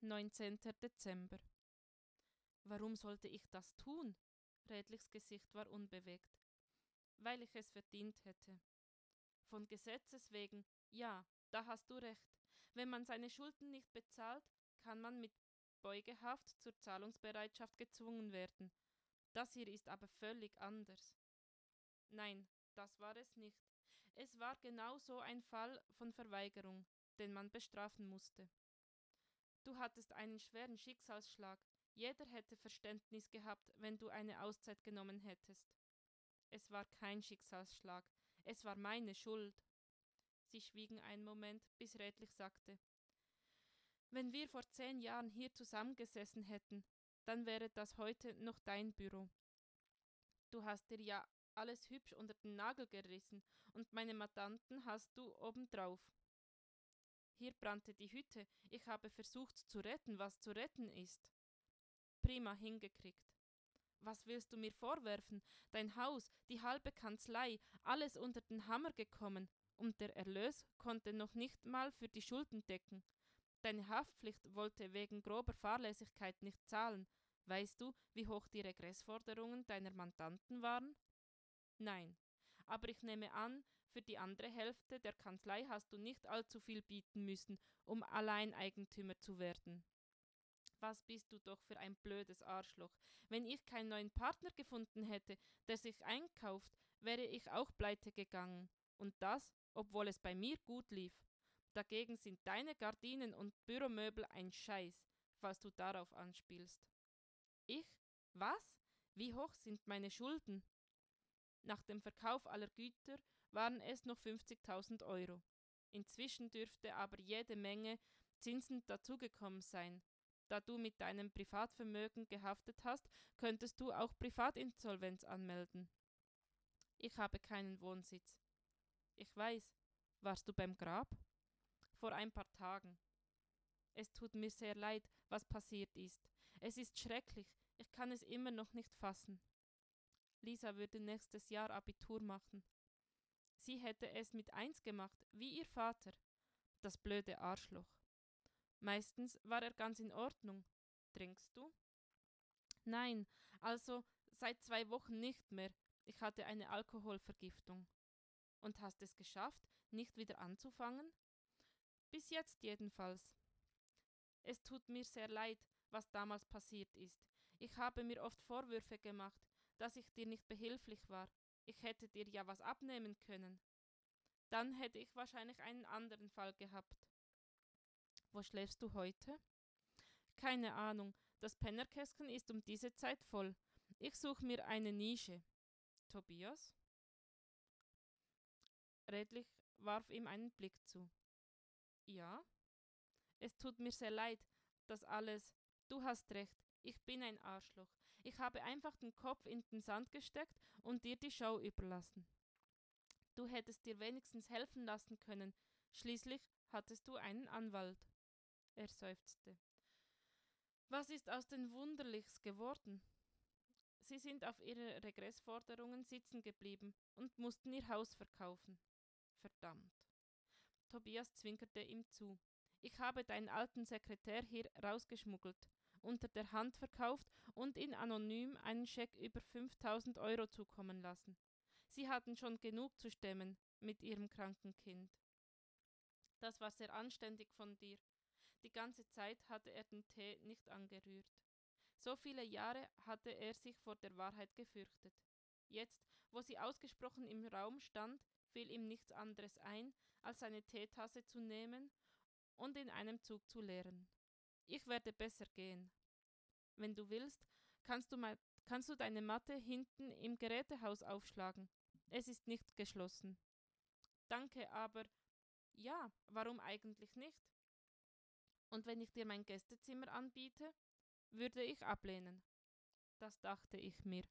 19. Dezember. Warum sollte ich das tun? Redlichs Gesicht war unbewegt. Weil ich es verdient hätte. Von Gesetzes wegen, ja, da hast du recht. Wenn man seine Schulden nicht bezahlt, kann man mit Beugehaft zur Zahlungsbereitschaft gezwungen werden. Das hier ist aber völlig anders. Nein, das war es nicht. Es war genau so ein Fall von Verweigerung, den man bestrafen musste. Du hattest einen schweren Schicksalsschlag. Jeder hätte Verständnis gehabt, wenn du eine Auszeit genommen hättest. Es war kein Schicksalsschlag, es war meine Schuld. Sie schwiegen einen Moment, bis Redlich sagte Wenn wir vor zehn Jahren hier zusammengesessen hätten, dann wäre das heute noch dein Büro. Du hast dir ja alles hübsch unter den Nagel gerissen, und meine Mandanten hast du obendrauf. Hier brannte die Hütte. Ich habe versucht zu retten, was zu retten ist. Prima hingekriegt. Was willst du mir vorwerfen? Dein Haus, die halbe Kanzlei, alles unter den Hammer gekommen, und der Erlös konnte noch nicht mal für die Schulden decken. Deine Haftpflicht wollte wegen grober Fahrlässigkeit nicht zahlen. Weißt du, wie hoch die Regressforderungen deiner Mandanten waren? Nein. Aber ich nehme an, für die andere Hälfte der Kanzlei hast du nicht allzu viel bieten müssen, um Alleineigentümer zu werden. Was bist du doch für ein blödes Arschloch. Wenn ich keinen neuen Partner gefunden hätte, der sich einkauft, wäre ich auch pleite gegangen. Und das, obwohl es bei mir gut lief. Dagegen sind deine Gardinen und Büromöbel ein Scheiß, falls du darauf anspielst. Ich? Was? Wie hoch sind meine Schulden? Nach dem Verkauf aller Güter waren es noch 50.000 Euro. Inzwischen dürfte aber jede Menge Zinsen dazugekommen sein. Da du mit deinem Privatvermögen gehaftet hast, könntest du auch Privatinsolvenz anmelden. Ich habe keinen Wohnsitz. Ich weiß. Warst du beim Grab? Vor ein paar Tagen. Es tut mir sehr leid, was passiert ist. Es ist schrecklich. Ich kann es immer noch nicht fassen. Lisa würde nächstes Jahr Abitur machen. Sie hätte es mit eins gemacht, wie ihr Vater. Das blöde Arschloch. Meistens war er ganz in Ordnung. Trinkst du? Nein, also seit zwei Wochen nicht mehr. Ich hatte eine Alkoholvergiftung. Und hast es geschafft, nicht wieder anzufangen? Bis jetzt jedenfalls. Es tut mir sehr leid, was damals passiert ist. Ich habe mir oft Vorwürfe gemacht, dass ich dir nicht behilflich war. Ich hätte dir ja was abnehmen können. Dann hätte ich wahrscheinlich einen anderen Fall gehabt. Wo schläfst du heute? Keine Ahnung. Das Pennerkästchen ist um diese Zeit voll. Ich suche mir eine Nische. Tobias? Redlich warf ihm einen Blick zu. Ja? Es tut mir sehr leid, dass alles. Du hast recht, ich bin ein Arschloch. Ich habe einfach den Kopf in den Sand gesteckt und dir die Show überlassen. Du hättest dir wenigstens helfen lassen können. Schließlich hattest du einen Anwalt. Er seufzte. Was ist aus den Wunderlichs geworden? Sie sind auf ihre Regressforderungen sitzen geblieben und mussten ihr Haus verkaufen. Verdammt. Tobias zwinkerte ihm zu. Ich habe deinen alten Sekretär hier rausgeschmuggelt unter der Hand verkauft und ihn anonym einen Scheck über 5000 Euro zukommen lassen. Sie hatten schon genug zu stemmen mit ihrem kranken Kind. Das war sehr anständig von dir. Die ganze Zeit hatte er den Tee nicht angerührt. So viele Jahre hatte er sich vor der Wahrheit gefürchtet. Jetzt, wo sie ausgesprochen im Raum stand, fiel ihm nichts anderes ein, als seine Teetasse zu nehmen und in einem Zug zu leeren. Ich werde besser gehen. Wenn du willst, kannst du, mal, kannst du deine Matte hinten im Gerätehaus aufschlagen. Es ist nicht geschlossen. Danke, aber ja, warum eigentlich nicht? Und wenn ich dir mein Gästezimmer anbiete, würde ich ablehnen. Das dachte ich mir.